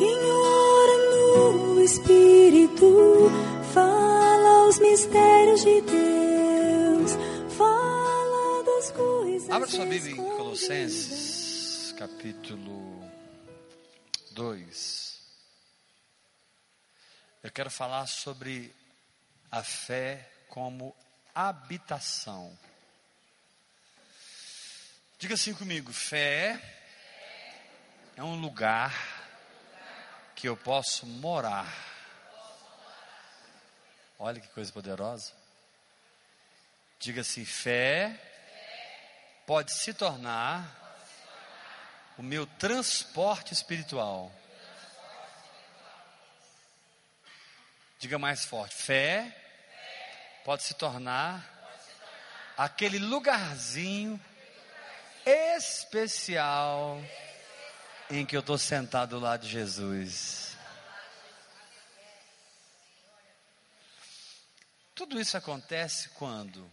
Quem ora no Espírito fala os mistérios de Deus, fala das coisas. Abra sua Bíblia em Colossenses, capítulo 2. Eu quero falar sobre a fé como habitação. Diga assim comigo: fé é um lugar que eu posso morar. Olha que coisa poderosa. Diga assim: fé pode se tornar o meu transporte espiritual. Diga mais forte: fé pode se tornar aquele lugarzinho especial em que eu estou sentado do lado de Jesus. Tudo isso acontece quando?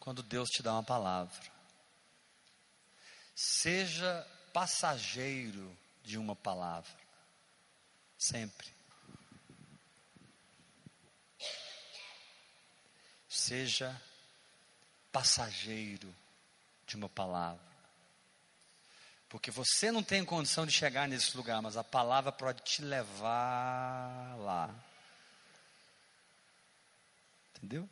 Quando Deus te dá uma palavra. Seja passageiro de uma palavra. Sempre. Seja passageiro de uma palavra. Porque você não tem condição de chegar nesse lugar, mas a palavra pode te levar lá. Entendeu?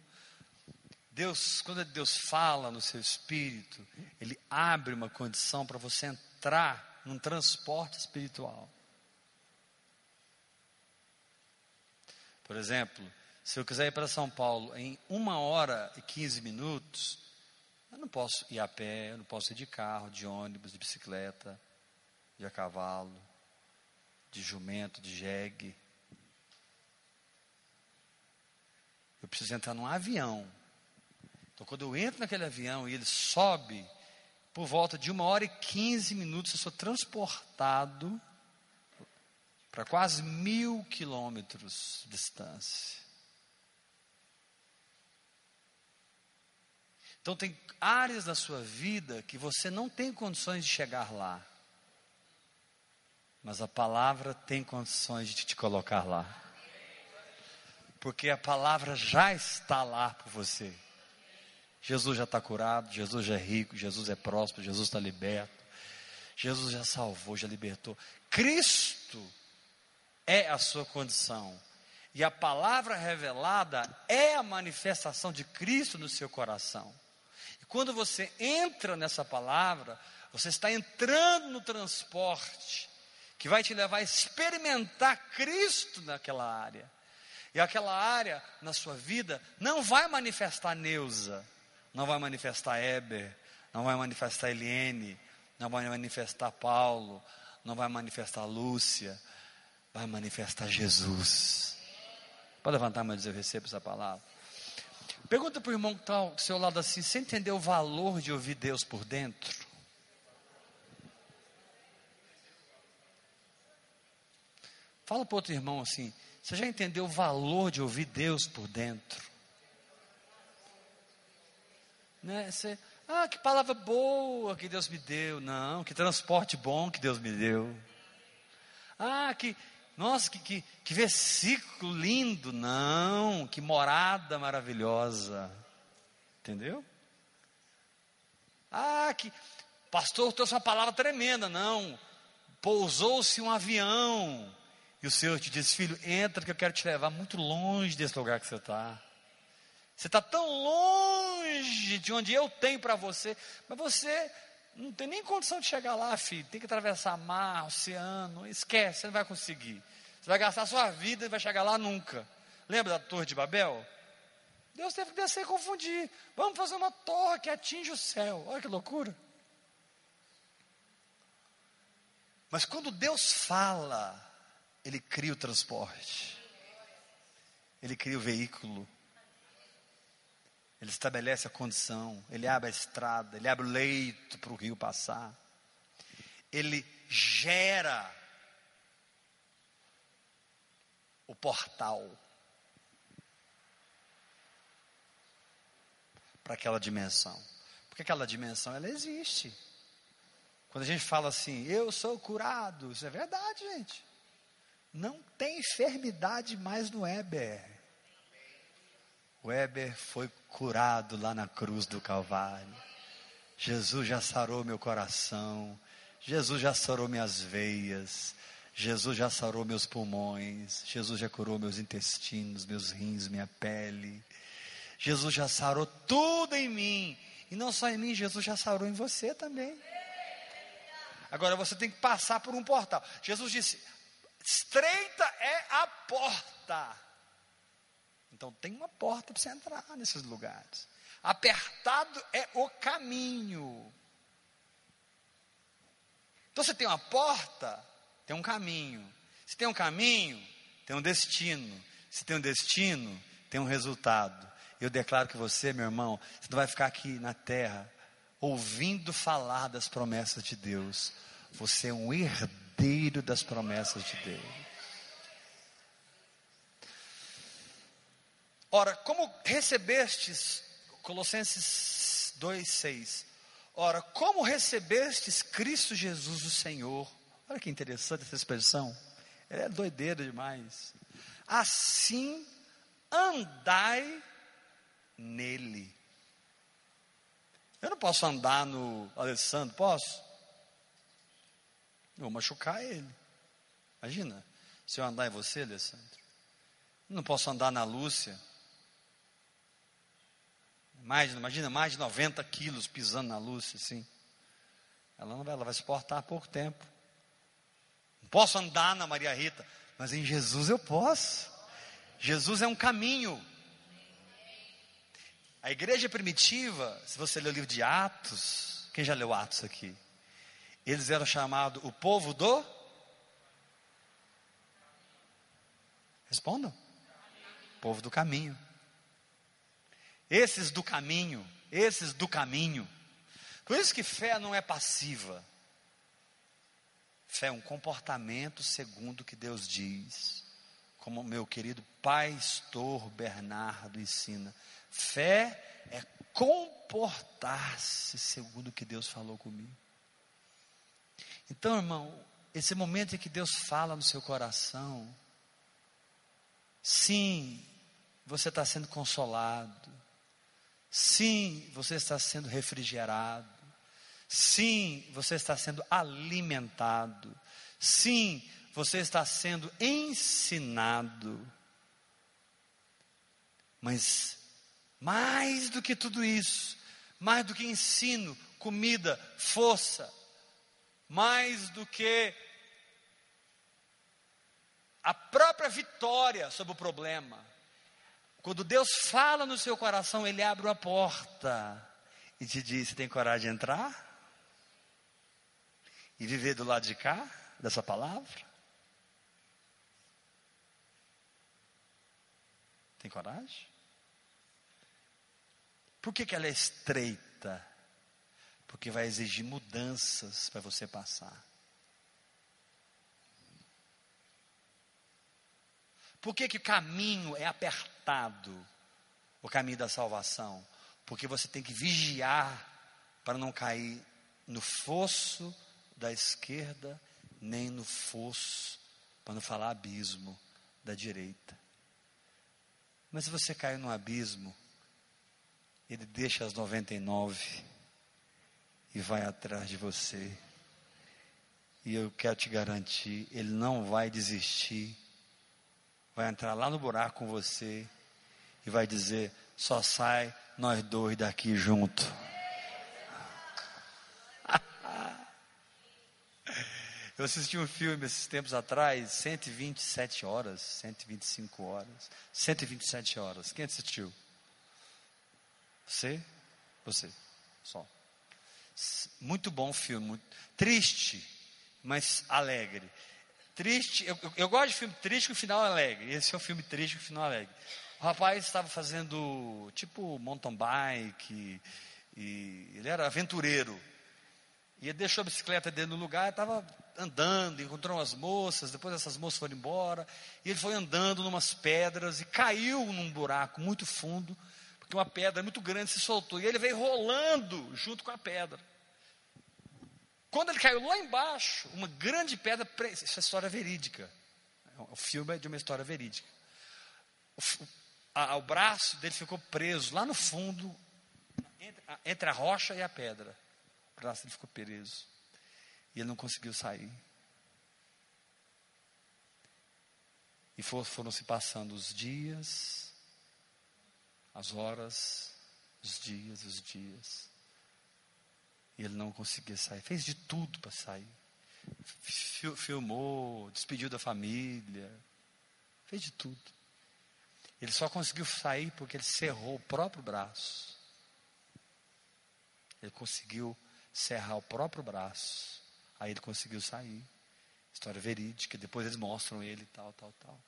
Deus, quando Deus fala no seu espírito, Ele abre uma condição para você entrar num transporte espiritual. Por exemplo, se eu quiser ir para São Paulo em uma hora e quinze minutos, eu não posso ir a pé, eu não posso ir de carro, de ônibus, de bicicleta, de a cavalo, de jumento, de jegue. Eu preciso entrar num avião. Então, quando eu entro naquele avião e ele sobe, por volta de uma hora e quinze minutos, eu sou transportado para quase mil quilômetros de distância. Então, tem áreas da sua vida que você não tem condições de chegar lá, mas a palavra tem condições de te colocar lá, porque a palavra já está lá por você. Jesus já está curado, Jesus já é rico, Jesus é próspero, Jesus está liberto, Jesus já salvou, já libertou. Cristo é a sua condição. E a palavra revelada é a manifestação de Cristo no seu coração. Quando você entra nessa palavra, você está entrando no transporte que vai te levar a experimentar Cristo naquela área. E aquela área na sua vida não vai manifestar Neuza, não vai manifestar Eber, não vai manifestar Eliene, não vai manifestar Paulo, não vai manifestar Lúcia, vai manifestar Jesus. Pode levantar a mão e dizer: Eu recebo essa palavra. Pergunta para o irmão que está ao seu lado assim: você entendeu o valor de ouvir Deus por dentro? Fala para outro irmão assim: você já entendeu o valor de ouvir Deus por dentro? Né? Você, ah, que palavra boa que Deus me deu. Não, que transporte bom que Deus me deu. Ah, que, nossa, que, que, que versículo lindo. Não, que morada maravilhosa. Entendeu? Ah, que pastor trouxe uma palavra tremenda. Não, pousou-se um avião. E o Senhor te diz, filho, entra que eu quero te levar muito longe desse lugar que você está. Você está tão longe de onde eu tenho para você, mas você não tem nem condição de chegar lá, filho. Tem que atravessar mar, oceano. Esquece, você não vai conseguir. Você vai gastar sua vida e vai chegar lá nunca. Lembra da Torre de Babel? Deus teve que descer e confundir. Vamos fazer uma torre que atinge o céu. Olha que loucura. Mas quando Deus fala, Ele cria o transporte. Ele cria o veículo. Ele estabelece a condição, ele abre a estrada, ele abre o leito para o rio passar. Ele gera o portal para aquela dimensão. Porque aquela dimensão ela existe. Quando a gente fala assim, eu sou curado, isso é verdade, gente. Não tem enfermidade mais no Weber. Weber foi curado lá na cruz do Calvário. Jesus já sarou meu coração. Jesus já sarou minhas veias. Jesus já sarou meus pulmões. Jesus já curou meus intestinos, meus rins, minha pele. Jesus já sarou tudo em mim. E não só em mim, Jesus já sarou em você também. Agora você tem que passar por um portal. Jesus disse: estreita é a porta. Então tem uma porta para você entrar nesses lugares. Apertado é o caminho. Então você tem uma porta, tem um caminho. Se tem um caminho, tem um destino. Se tem um destino, tem um resultado. Eu declaro que você, meu irmão, você não vai ficar aqui na terra ouvindo falar das promessas de Deus. Você é um herdeiro das promessas de Deus. Ora, como recebestes, Colossenses 2,6. Ora, como recebestes Cristo Jesus o Senhor? Olha que interessante essa expressão. Ela é doideira demais. Assim andai nele. Eu não posso andar no Alessandro, posso? Eu vou machucar ele. Imagina, se eu andar em você, Alessandro. Eu não posso andar na Lúcia. Mais, imagina, mais de 90 quilos pisando na Lúcia, assim. Ela não vai, ela vai suportar pouco tempo. Não posso andar na Maria Rita, mas em Jesus eu posso. Jesus é um caminho. A igreja primitiva, se você ler o livro de Atos, quem já leu Atos aqui? Eles eram chamados o povo do. Respondam. Povo do caminho. Esses do caminho, esses do caminho. Por isso que fé não é passiva. Fé é um comportamento segundo o que Deus diz. Como meu querido pastor Bernardo ensina. Fé é comportar-se segundo o que Deus falou comigo. Então, irmão, esse momento em que Deus fala no seu coração, sim, você está sendo consolado, sim, você está sendo refrigerado, sim, você está sendo alimentado, sim, você está sendo ensinado. Mas mais do que tudo isso, mais do que ensino, comida, força, mais do que a própria vitória sobre o problema. Quando Deus fala no seu coração, Ele abre uma porta e te diz: Você tem coragem de entrar? E viver do lado de cá, dessa palavra? Tem coragem? Por que, que ela é estreita? Porque vai exigir mudanças para você passar. Por que, que o caminho é apertado? O caminho da salvação? Porque você tem que vigiar para não cair no fosso da esquerda, nem no fosso, para não falar abismo, da direita. Mas se você cair no abismo, ele deixa as 99 e vai atrás de você. E eu quero te garantir, ele não vai desistir. Vai entrar lá no buraco com você e vai dizer: só sai nós dois daqui junto. Eu assisti um filme esses tempos atrás, 127 horas, 125 horas, 127 horas. Quem assistiu? Você? Você. Só. Muito bom filme. Muito, triste, mas alegre. Triste, eu, eu, eu, gosto de filme triste com final alegre. Esse é um filme triste com final alegre. O rapaz estava fazendo tipo mountain bike, e ele era aventureiro. E ele deixou a bicicleta dentro do lugar, estava andando, encontrou umas moças, depois essas moças foram embora, e ele foi andando numas pedras e caiu num buraco muito fundo que uma pedra muito grande se soltou. E ele veio rolando junto com a pedra. Quando ele caiu lá embaixo, uma grande pedra, isso é história verídica. O filme é de uma história verídica. O, a, o braço dele ficou preso lá no fundo, entre a, entre a rocha e a pedra. O braço dele ficou preso. E ele não conseguiu sair. E for, foram se passando os dias, as horas, os dias, os dias. E ele não conseguia sair. Fez de tudo para sair. Filmou, despediu da família. Fez de tudo. Ele só conseguiu sair porque ele cerrou o próprio braço. Ele conseguiu serrar o próprio braço. Aí ele conseguiu sair. História verídica. Depois eles mostram ele tal, tal, tal.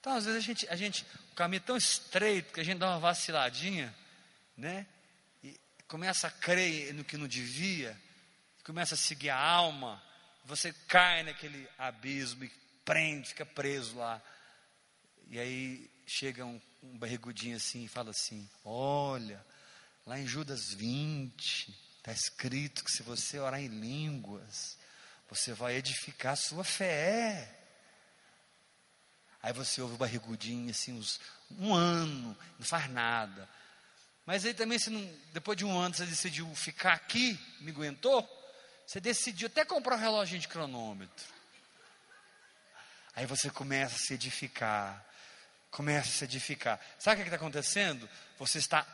Então, às vezes, a gente, a gente, o caminho é tão estreito que a gente dá uma vaciladinha, né? Começa a crer no que não devia, começa a seguir a alma, você cai naquele abismo e prende, fica preso lá. E aí chega um, um barrigudinho assim e fala assim: Olha, lá em Judas 20, está escrito que se você orar em línguas, você vai edificar a sua fé. Aí você ouve o barrigudinho, assim, uns, um ano, não faz nada. Mas aí também, não, depois de um ano, você decidiu ficar aqui, me aguentou, você decidiu até comprar um relógio de cronômetro. Aí você começa a se edificar, começa a se edificar. Sabe o que está acontecendo? Você está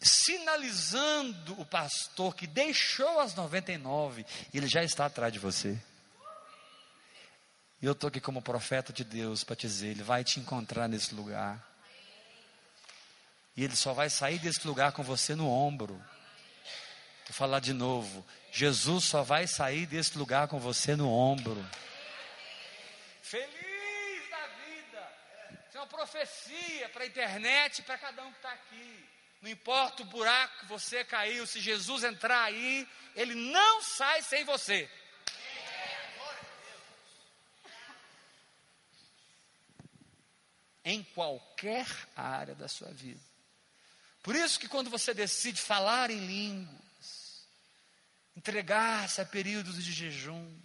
sinalizando o pastor que deixou as 99 e ele já está atrás de você. E eu estou aqui como profeta de Deus para dizer: Ele vai te encontrar nesse lugar. E Ele só vai sair desse lugar com você no ombro. Vou falar de novo: Jesus só vai sair desse lugar com você no ombro. Feliz da vida. Isso é uma profecia para a internet para cada um que está aqui. Não importa o buraco que você caiu, se Jesus entrar aí, Ele não sai sem você. em qualquer área da sua vida. Por isso que quando você decide falar em línguas, entregar-se a períodos de jejum,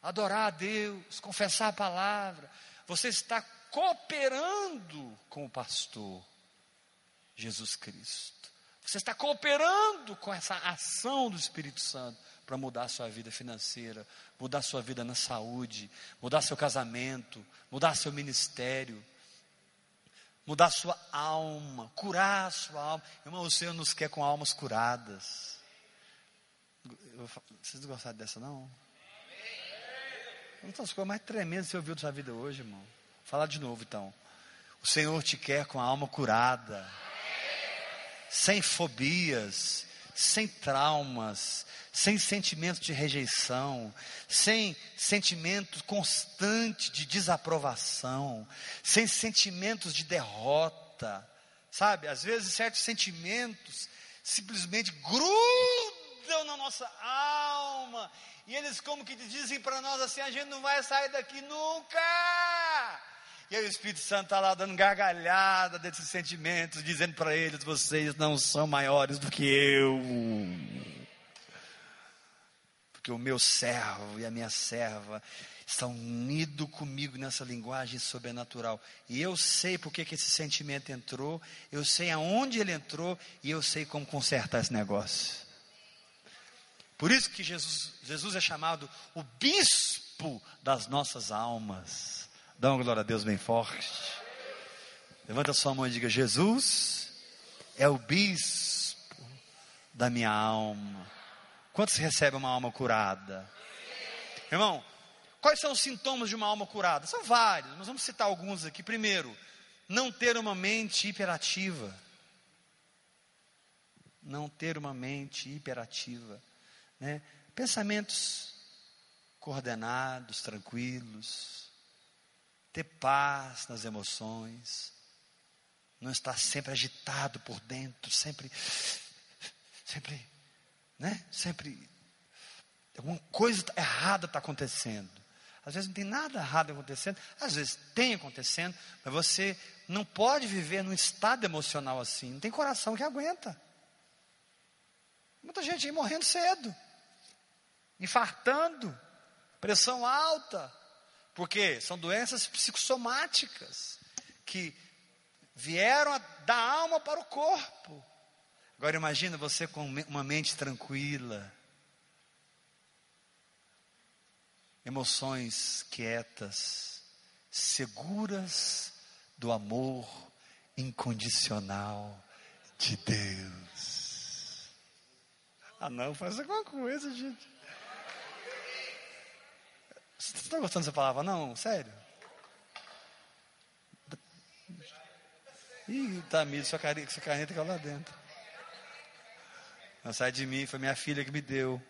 adorar a Deus, confessar a palavra, você está cooperando com o pastor Jesus Cristo. Você está cooperando com essa ação do Espírito Santo para mudar a sua vida financeira, mudar a sua vida na saúde, mudar seu casamento, mudar seu ministério, mudar a sua alma, curar a sua alma. Irmão, o Senhor nos quer com almas curadas. Vocês gostaram dessa, não? Uma das coisas mais tremendas que você ouviu da sua vida hoje, irmão. Falar de novo, então. O Senhor te quer com a alma curada, sem fobias, sem traumas, sem sentimento de rejeição, sem sentimento constante de desaprovação, sem sentimentos de derrota, sabe? Às vezes certos sentimentos simplesmente grudam na nossa alma e eles como que dizem para nós assim, a gente não vai sair daqui nunca. E aí o Espírito Santo está lá dando gargalhada desses sentimentos, dizendo para eles: vocês não são maiores do que eu. Porque o meu servo e a minha serva estão unidos comigo nessa linguagem sobrenatural. E eu sei porque que esse sentimento entrou, eu sei aonde ele entrou e eu sei como consertar esse negócio. Por isso que Jesus, Jesus é chamado o bispo das nossas almas. Dá uma glória a Deus bem forte. Levanta sua mão e diga: Jesus é o bispo da minha alma. Quantos recebem uma alma curada? Irmão, quais são os sintomas de uma alma curada? São vários, mas vamos citar alguns aqui. Primeiro, não ter uma mente hiperativa. Não ter uma mente hiperativa. Né? Pensamentos coordenados, tranquilos ter paz nas emoções, não estar sempre agitado por dentro, sempre, sempre, né? Sempre, alguma coisa errada está acontecendo. Às vezes não tem nada errado acontecendo, às vezes tem acontecendo, mas você não pode viver num estado emocional assim, não tem coração que aguenta. Muita gente aí morrendo cedo. infartando, pressão alta, porque são doenças psicossomáticas que vieram da alma para o corpo. Agora imagina você com uma mente tranquila, emoções quietas, seguras do amor incondicional de Deus. Ah, não, faz alguma coisa, gente. Você está gostando dessa palavra? Não, sério. Ih, tá amigo, sua caneta, sua caneta caiu lá dentro. Não sai de mim, foi minha filha que me deu.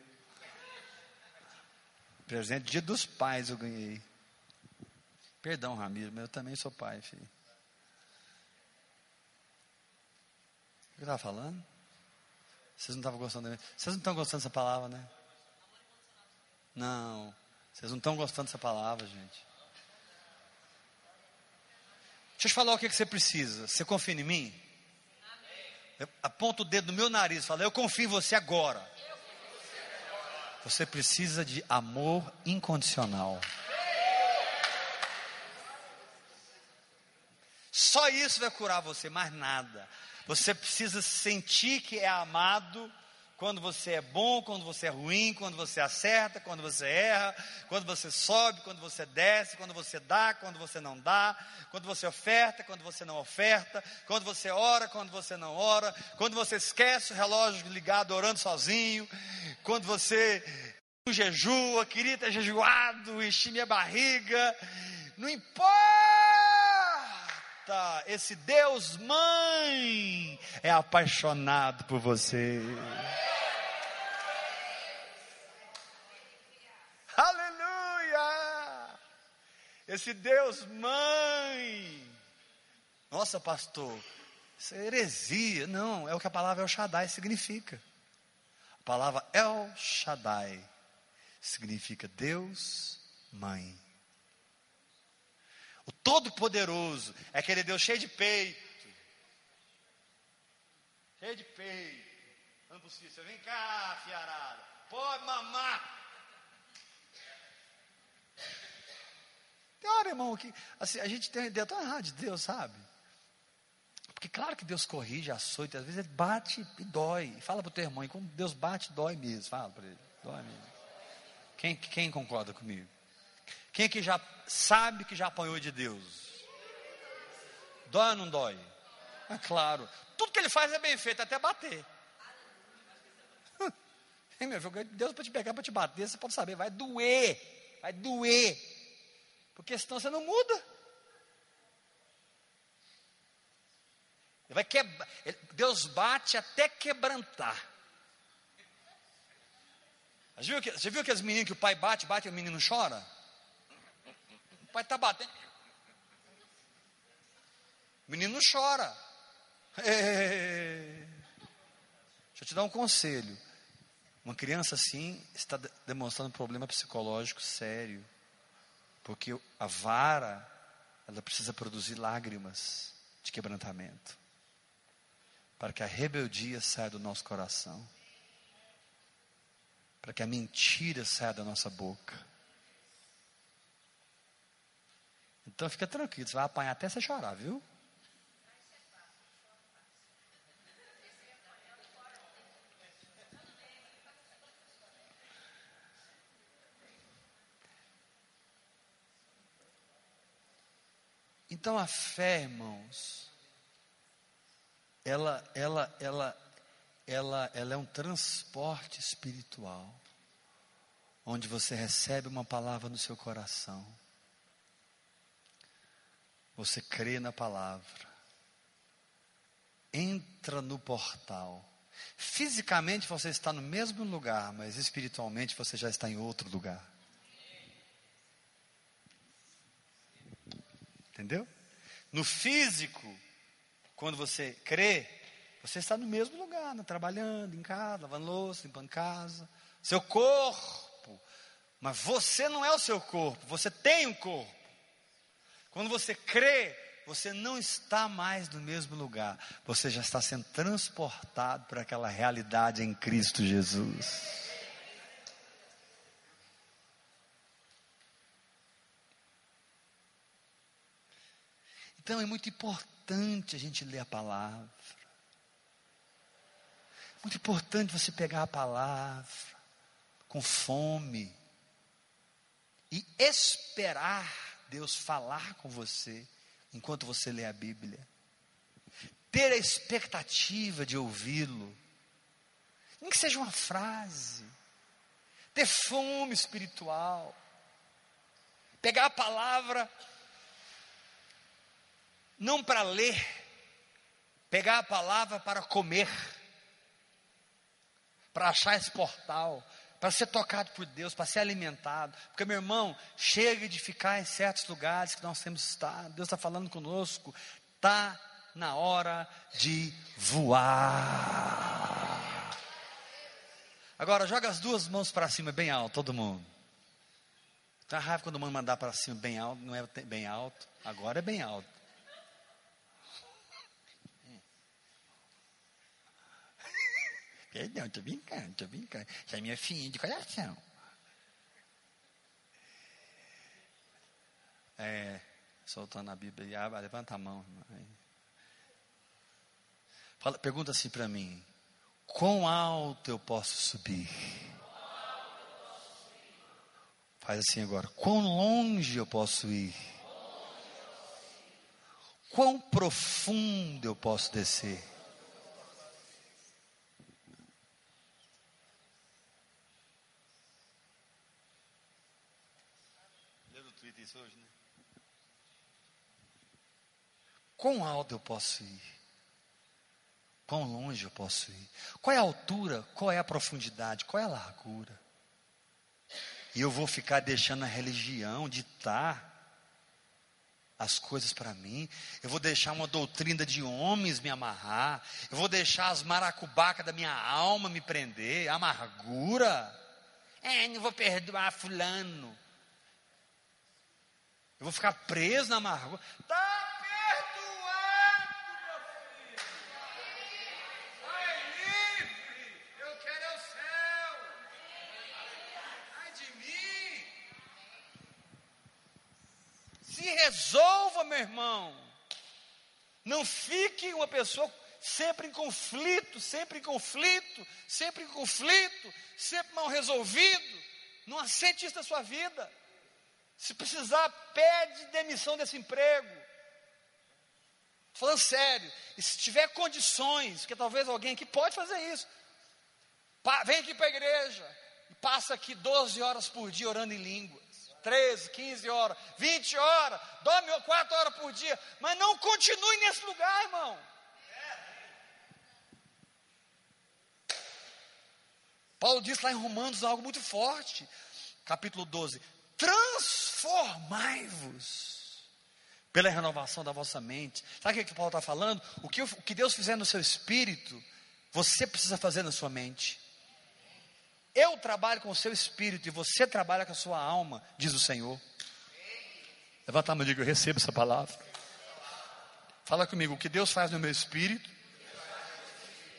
Presente dia dos pais eu ganhei. Perdão, Ramiro, mas eu também sou pai, filho. O que eu estava falando? Vocês não estavam gostando Vocês não estão gostando dessa palavra, né? Não. Vocês não estão gostando dessa palavra, gente. Deixa eu te falar o que, que você precisa. Você confia em mim? Eu aponto o dedo no meu nariz e falo, eu confio em você agora. Você precisa de amor incondicional. Só isso vai curar você, mais nada. Você precisa sentir que é amado quando você é bom, quando você é ruim, quando você acerta, quando você erra, quando você sobe, quando você desce, quando você dá, quando você não dá, quando você oferta, quando você não oferta, quando você ora, quando você não ora, quando você esquece o relógio ligado orando sozinho, quando você jejua, queria ter jejuado, enchi minha barriga, não importa, esse Deus mãe é apaixonado por você. Esse Deus mãe. Nossa, pastor, isso é heresia. Não, é o que a palavra El Shaddai significa. A palavra El Shaddai significa Deus mãe. O Todo-Poderoso é aquele Deus cheio de peito. Cheio de peito. Vamos para Vem cá, fiarada. Pode mamar. Tem hora, irmão, que assim, a gente tem uma ideia tão errada de Deus, sabe? Porque claro que Deus corrige, açoita, às vezes ele bate e dói. Fala para o teu irmão, quando Deus bate, dói mesmo. Fala para ele, dói mesmo. Quem, quem concorda comigo? Quem é que já sabe que já apanhou de Deus? Dói ou não dói? É claro. Tudo que ele faz é bem feito, até bater. Deus para te pegar, para te bater, você pode saber, vai doer. Vai doer. Porque senão você não muda. Ele vai quebrar. Deus bate até quebrantar. Você viu, que, viu aqueles meninos que o pai bate, bate e o menino chora? O pai está batendo. O menino chora. Deixa eu te dar um conselho. Uma criança assim está demonstrando um problema psicológico sério. Porque a vara, ela precisa produzir lágrimas de quebrantamento. Para que a rebeldia saia do nosso coração. Para que a mentira saia da nossa boca. Então fica tranquilo, você vai apanhar até você chorar, viu? Então a fé, irmãos, ela, ela, ela, ela, ela é um transporte espiritual, onde você recebe uma palavra no seu coração, você crê na palavra, entra no portal. Fisicamente você está no mesmo lugar, mas espiritualmente você já está em outro lugar. Entendeu? No físico, quando você crê, você está no mesmo lugar, né? trabalhando, em casa, lavando louça, limpando casa. Seu corpo. Mas você não é o seu corpo, você tem um corpo. Quando você crê, você não está mais no mesmo lugar, você já está sendo transportado para aquela realidade em Cristo Jesus. Então é muito importante a gente ler a palavra. Muito importante você pegar a palavra com fome e esperar Deus falar com você enquanto você lê a Bíblia. Ter a expectativa de ouvi-lo. Nem que seja uma frase. Ter fome espiritual. Pegar a palavra não para ler, pegar a palavra para comer, para achar esse portal, para ser tocado por Deus, para ser alimentado. Porque, meu irmão, chega de ficar em certos lugares que nós temos estado. Deus está falando conosco. Está na hora de voar. Agora, joga as duas mãos para cima, bem alto, todo mundo. Tá raiva quando o mundo mandar para cima bem alto, não é bem alto. Agora é bem alto. Perdão, estou brincando, estou brincando. Você é minha filha de coração. É, soltando a Bíblia, ah, levanta a mão. Fala, pergunta assim para mim: quão alto eu posso subir? Faz assim agora: quão longe eu posso ir? Quão profundo eu posso descer? isso hoje, né? Quão alto eu posso ir? Quão longe eu posso ir? Qual é a altura? Qual é a profundidade? Qual é a largura? E eu vou ficar deixando a religião ditar as coisas para mim. Eu vou deixar uma doutrina de homens me amarrar. Eu vou deixar as maracubacas da minha alma me prender. Amargura. É, não vou perdoar fulano. Eu vou ficar preso na amargura. Está perdoado, meu filho. Vai livre. Eu quero é o céu. Ai de mim. Se resolva, meu irmão. Não fique uma pessoa sempre em conflito, sempre em conflito, sempre em conflito, sempre mal resolvido. Não aceite isso na sua vida. Se precisar, pede demissão desse emprego. Falando sério, e se tiver condições, que talvez alguém aqui pode fazer isso, vem aqui para a igreja e passa aqui 12 horas por dia orando em línguas. 13, 15 horas, 20 horas, dorme 4 horas por dia, mas não continue nesse lugar, irmão. Paulo diz lá em Romanos algo muito forte, capítulo 12: transformai-vos pela renovação da vossa mente. Sabe o que, Paulo está falando? O que, o que Deus fizer no seu espírito, você precisa fazer na sua mente. Eu trabalho com o seu espírito e você trabalha com a sua alma, diz o Senhor. Levanta a mão e diga: Eu recebo essa palavra. Fala comigo: o que Deus faz no meu espírito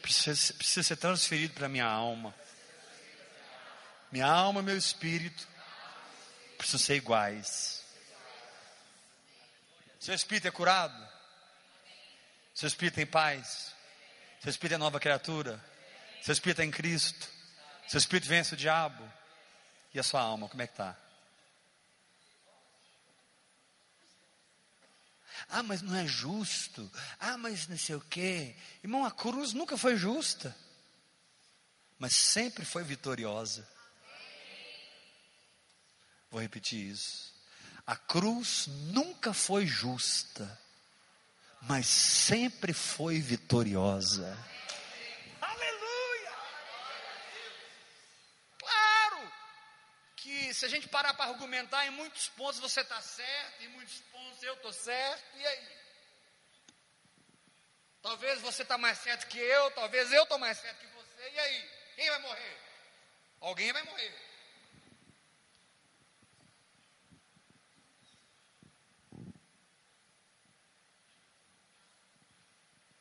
precisa, precisa ser transferido para a minha alma. Minha alma, meu espírito precisam ser iguais. Seu espírito é curado? Seu espírito tem paz? Seu espírito é nova criatura? Seu espírito é em Cristo? Seu espírito vence o diabo? E a sua alma, como é que está? Ah, mas não é justo. Ah, mas não sei o quê. Irmão, a cruz nunca foi justa, mas sempre foi vitoriosa. Vou repetir isso. A cruz nunca foi justa, mas sempre foi vitoriosa. Aleluia! Claro se a gente parar para argumentar, em muitos pontos você está certo, em muitos pontos eu estou certo, e aí? Talvez você está mais certo que eu, talvez eu estou mais certo que você, e aí? Quem vai morrer? Alguém vai morrer.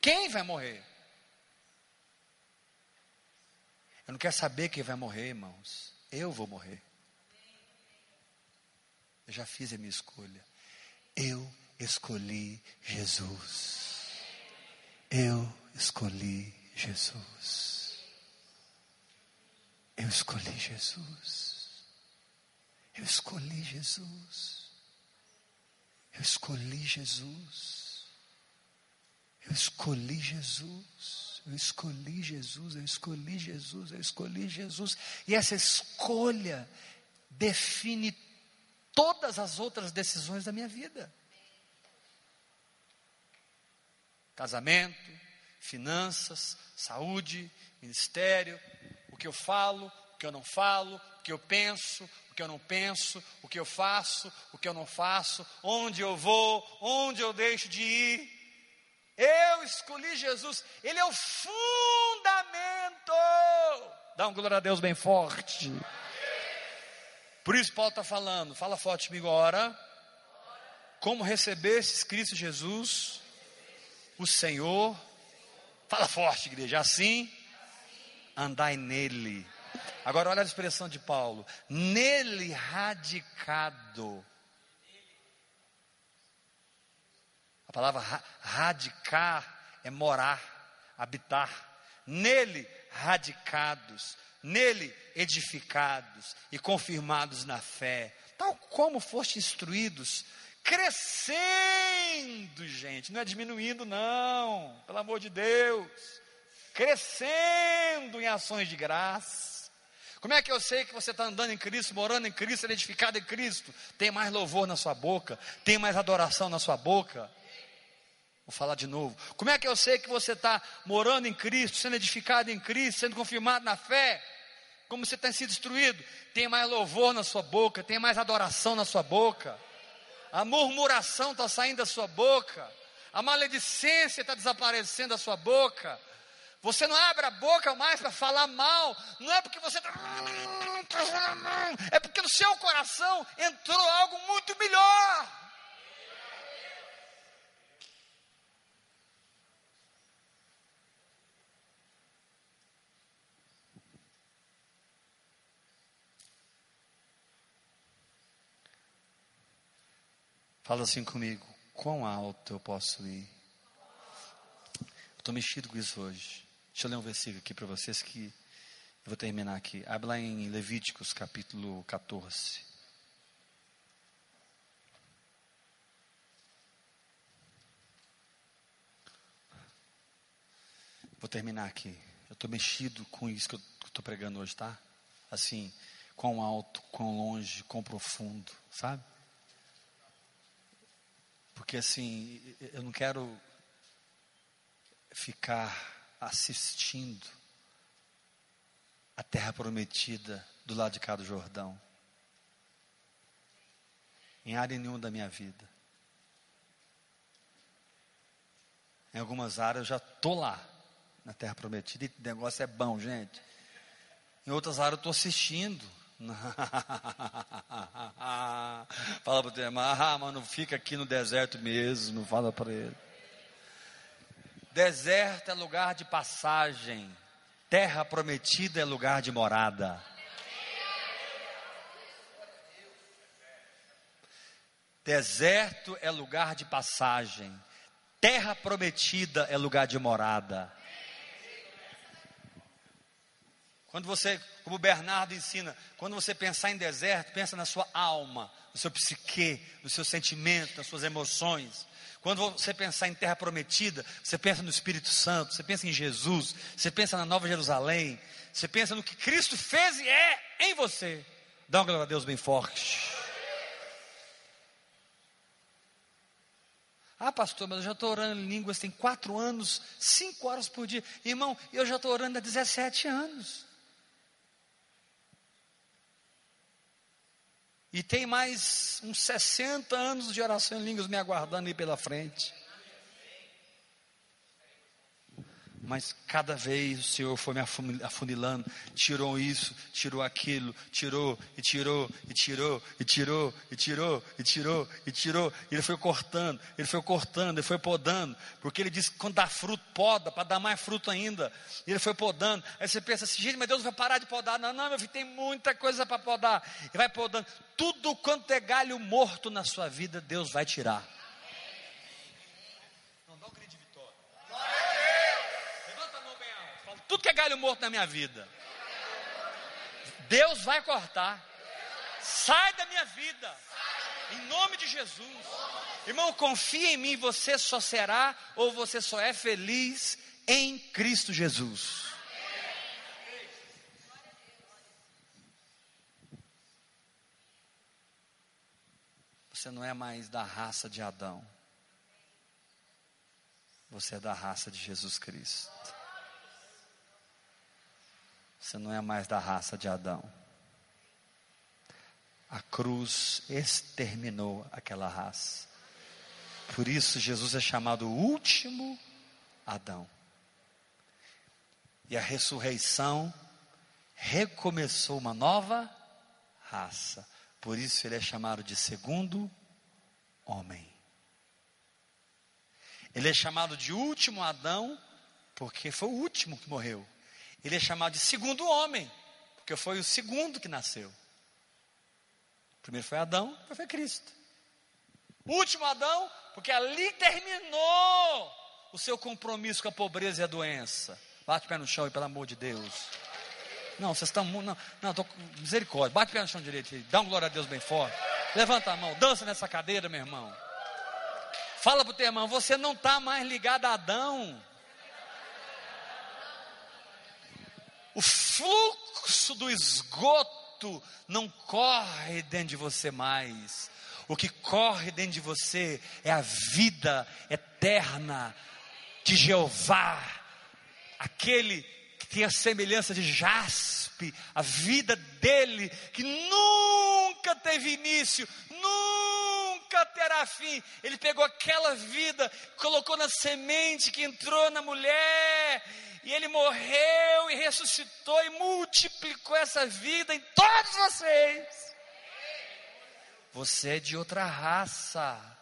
Quem vai morrer? Eu não quero saber quem vai morrer, irmãos. Eu vou morrer. Eu já fiz a minha escolha. Eu escolhi Jesus. Eu escolhi Jesus. Eu escolhi Jesus. Eu escolhi Jesus. Eu escolhi Jesus. Eu escolhi Jesus. Eu escolhi Jesus. Eu escolhi Jesus. Eu escolhi Jesus. E essa escolha define todas as outras decisões da minha vida. Casamento, finanças, saúde, ministério, o que eu falo, o que eu não falo, o que eu penso, o que eu não penso, o que eu faço, o que eu não faço, onde eu vou, onde eu deixo de ir. Eu escolhi Jesus, Ele é o fundamento. Dá um glória a Deus bem forte. Por isso Paulo está falando, fala forte comigo agora. Como recebestes Cristo Jesus, o Senhor. Fala forte, igreja. Assim, andai nele. Agora olha a expressão de Paulo. Nele radicado. A palavra ra radicar é morar, habitar. Nele radicados nele edificados e confirmados na fé, tal como foste instruídos, crescendo, gente, não é diminuindo, não, pelo amor de Deus, crescendo em ações de graça. Como é que eu sei que você está andando em Cristo, morando em Cristo, edificado em Cristo? Tem mais louvor na sua boca, tem mais adoração na sua boca. Vou falar de novo. Como é que eu sei que você está morando em Cristo, sendo edificado em Cristo, sendo confirmado na fé? Como você tem sido destruído? Tem mais louvor na sua boca, tem mais adoração na sua boca. A murmuração está saindo da sua boca. A maledicência está desaparecendo da sua boca. Você não abre a boca mais para falar mal. Não é porque você está. É porque no seu coração entrou algo muito melhor. Fala assim comigo: quão alto eu posso ir? Estou mexido com isso hoje. Deixa eu ler um versículo aqui para vocês que eu vou terminar aqui. Abre lá em Levíticos capítulo 14. Vou terminar aqui. Eu estou mexido com isso que eu estou pregando hoje, tá? Assim, quão alto, quão longe, quão profundo, sabe? Porque assim, eu não quero ficar assistindo a terra prometida do lado de cá do Jordão. Em área nenhuma da minha vida. Em algumas áreas eu já estou lá, na terra prometida, e o negócio é bom, gente. Em outras áreas eu estou assistindo. fala para o teu irmão, ah, mano, fica aqui no deserto mesmo, fala para ele. Deserto é lugar de passagem, terra prometida é lugar de morada. Deserto é lugar de passagem, terra prometida é lugar de morada. Quando você, como o Bernardo ensina, quando você pensar em deserto, pensa na sua alma, no seu psique, no seu sentimento, nas suas emoções. Quando você pensar em terra prometida, você pensa no Espírito Santo, você pensa em Jesus, você pensa na Nova Jerusalém, você pensa no que Cristo fez e é em você. Dá uma glória a Deus bem forte. Ah, pastor, mas eu já estou orando em línguas tem quatro anos, cinco horas por dia. Irmão, eu já estou orando há 17 anos. E tem mais uns 60 anos de oração em línguas me aguardando aí pela frente. Mas cada vez o Senhor foi me afunilando, tirou isso, tirou aquilo, tirou e tirou e tirou e tirou e tirou e tirou e tirou. E ele foi cortando, ele foi cortando, ele foi podando, porque ele disse que quando dá fruto, poda, para dar mais fruto ainda. E ele foi podando. Aí você pensa assim, gente, mas Deus vai parar de podar. Não, não, meu filho, tem muita coisa para podar. E vai podando. Tudo quanto é galho morto na sua vida, Deus vai tirar. Tudo que é galho morto na minha vida. Deus vai cortar. Sai da minha vida. Em nome de Jesus. Irmão, confia em mim, você só será ou você só é feliz em Cristo Jesus. Você não é mais da raça de Adão. Você é da raça de Jesus Cristo. Você não é mais da raça de Adão. A cruz exterminou aquela raça. Por isso, Jesus é chamado o último Adão. E a ressurreição recomeçou uma nova raça. Por isso ele é chamado de segundo homem. Ele é chamado de último Adão, porque foi o último que morreu. Ele é chamado de segundo homem, porque foi o segundo que nasceu. Primeiro foi Adão, depois foi Cristo. Último Adão, porque ali terminou o seu compromisso com a pobreza e a doença. Bate o pé no chão e pelo amor de Deus. Não, vocês estão. Não, não, tô misericórdia. Bate o pé no chão direito. Dá um glória a Deus bem forte. Levanta a mão, dança nessa cadeira, meu irmão. Fala para o teu irmão, você não está mais ligado a Adão. O fluxo do esgoto não corre dentro de você mais. O que corre dentro de você é a vida eterna de Jeová, aquele tem a semelhança de jaspe, a vida dele, que nunca teve início, nunca terá fim. Ele pegou aquela vida, colocou na semente que entrou na mulher, e ele morreu e ressuscitou e multiplicou essa vida em todos vocês. Você é de outra raça.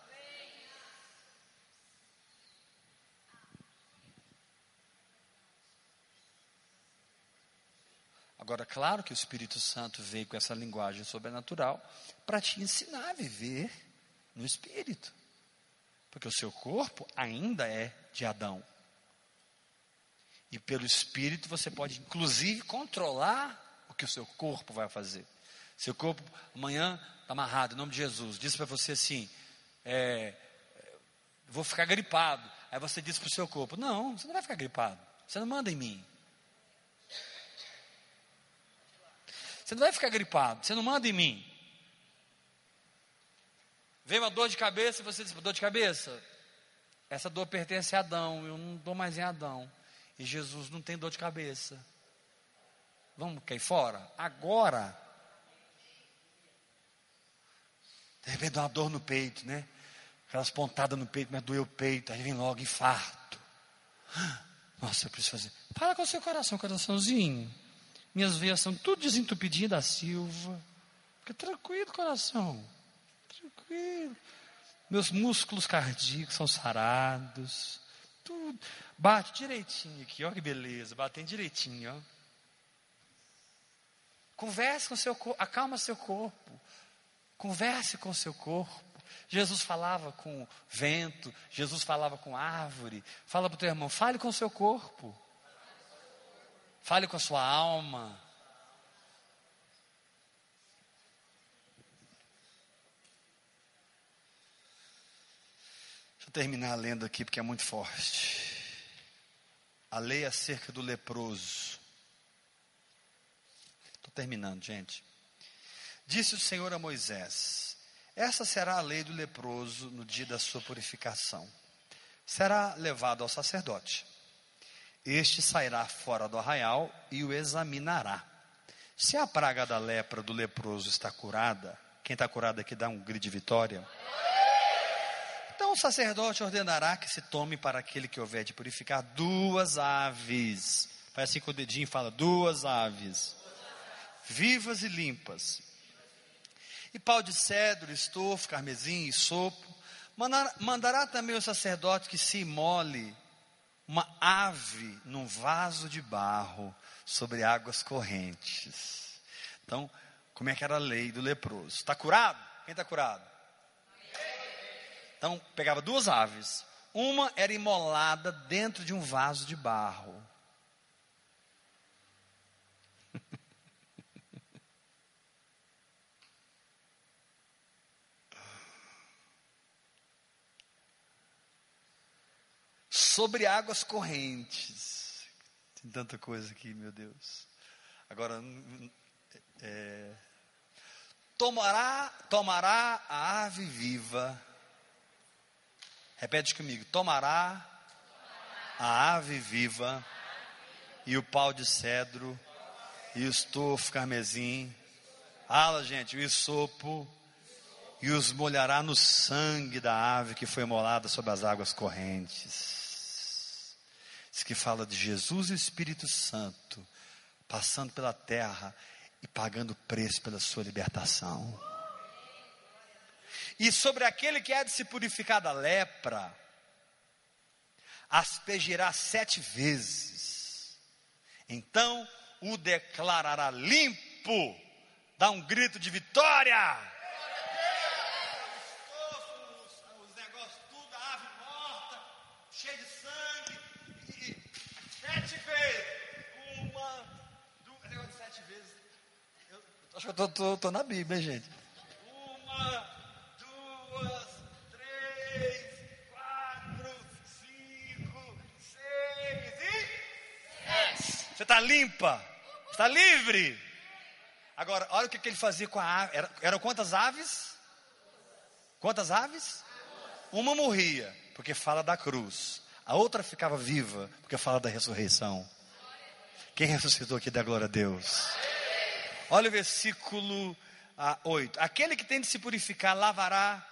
Agora, claro que o Espírito Santo veio com essa linguagem sobrenatural para te ensinar a viver no Espírito. Porque o seu corpo ainda é de Adão. E pelo Espírito você pode, inclusive, controlar o que o seu corpo vai fazer. Seu corpo amanhã está amarrado, em nome de Jesus. Diz para você assim: é, vou ficar gripado. Aí você diz para o seu corpo: Não, você não vai ficar gripado. Você não manda em mim. Você não vai ficar gripado, você não manda em mim. Veio uma dor de cabeça e você diz: dor de cabeça? Essa dor pertence a Adão, eu não dou mais em Adão. E Jesus não tem dor de cabeça. Vamos cair fora? Agora. De repente dá uma dor no peito, né? Aquelas pontadas no peito, mas doeu o peito, aí vem logo infarto. Nossa, eu preciso fazer. Fala com o seu coração, coraçãozinho. Minhas veias são tudo desentupidinhas da Silva. Fica tranquilo, coração. Meus músculos cardíacos são sarados. Tudo. Bate direitinho aqui, ó que beleza. Batendo direitinho, ó. Converse com seu corpo, acalma seu corpo. Converse com seu corpo. Jesus falava com vento, Jesus falava com árvore. Fala para o teu irmão, fale com o seu corpo. Fale com a sua alma. Terminar lendo aqui porque é muito forte. A lei acerca do leproso. Estou terminando, gente. Disse o Senhor a Moisés: Essa será a lei do leproso no dia da sua purificação. Será levado ao sacerdote este sairá fora do arraial e o examinará. Se a praga da lepra do leproso está curada, quem está curado aqui dá um grito de vitória. Então o sacerdote ordenará que se tome para aquele que houver de purificar duas aves. Faz assim com o dedinho fala: duas aves, vivas e limpas. E pau de cedro, estofo, carmesim e sopo. Mandará também o sacerdote que se imole uma ave num vaso de barro sobre águas correntes. Então, como é que era a lei do leproso? Está curado? Quem está curado? Então pegava duas aves. Uma era imolada dentro de um vaso de barro. Sobre águas correntes. Tem tanta coisa aqui, meu Deus. Agora, é, tomará, tomará a ave viva Repete comigo: tomará a ave viva e o pau de cedro e o estofo carmesim. Fala, gente, o isopo e os molhará no sangue da ave que foi molada sobre as águas correntes. Isso que fala de Jesus e Espírito Santo passando pela terra e pagando preço pela sua libertação. E sobre aquele que há de se purificar da lepra, aspergirá sete vezes, então o declarará limpo, dá um grito de vitória. Acho que eu estou na Bíblia, gente. Uma, duas, três, quatro, cinco, seis e. Você está limpa? Está livre? Agora, olha o que, que ele fazia com a ave. Era, eram quantas aves? Quantas aves? Uma morria, porque fala da cruz. A outra ficava viva, porque fala da ressurreição. Quem ressuscitou aqui da glória a Deus? Olha o versículo ah, 8. Aquele que tem de se purificar lavará.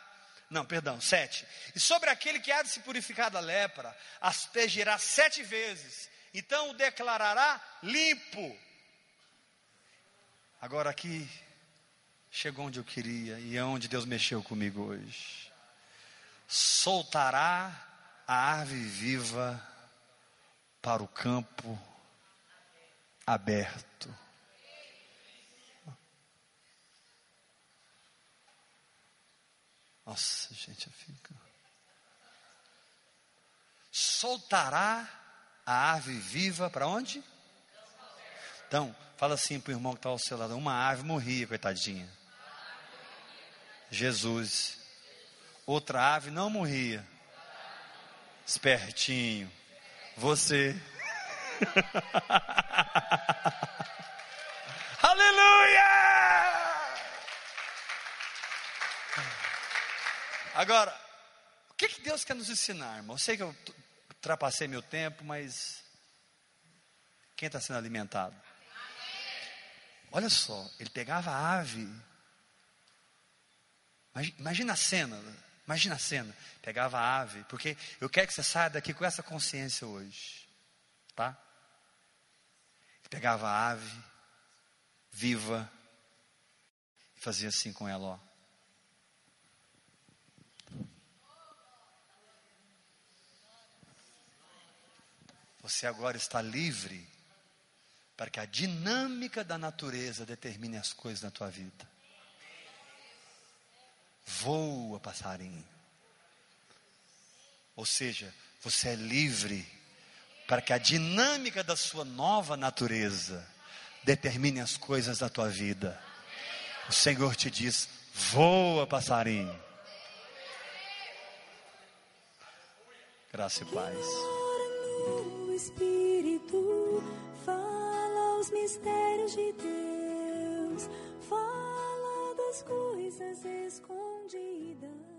Não, perdão, 7. E sobre aquele que há de se purificar da lepra, aspergirá sete vezes. Então o declarará limpo. Agora aqui chegou onde eu queria e é onde Deus mexeu comigo hoje. Soltará a ave viva para o campo aberto. Nossa, gente, eu fico. Soltará a ave viva para onde? Então, fala assim para o irmão que está ao seu lado: uma ave morria, coitadinha. Jesus. Outra ave não morria. Espertinho. Você. Agora, o que, que Deus quer nos ensinar, irmão? Eu sei que eu ultrapassei meu tempo, mas quem está sendo alimentado? Olha só, ele pegava a ave. Imagina a cena, imagina a cena. Pegava a ave, porque eu quero que você saia daqui com essa consciência hoje, tá? Ele pegava a ave viva e fazia assim com ela, ó. Você agora está livre para que a dinâmica da natureza determine as coisas na tua vida. Voa, passarinho. Ou seja, você é livre para que a dinâmica da sua nova natureza determine as coisas da tua vida. O Senhor te diz: voa, passarinho. Graça e paz. Espírito fala os mistérios de Deus, fala das coisas escondidas.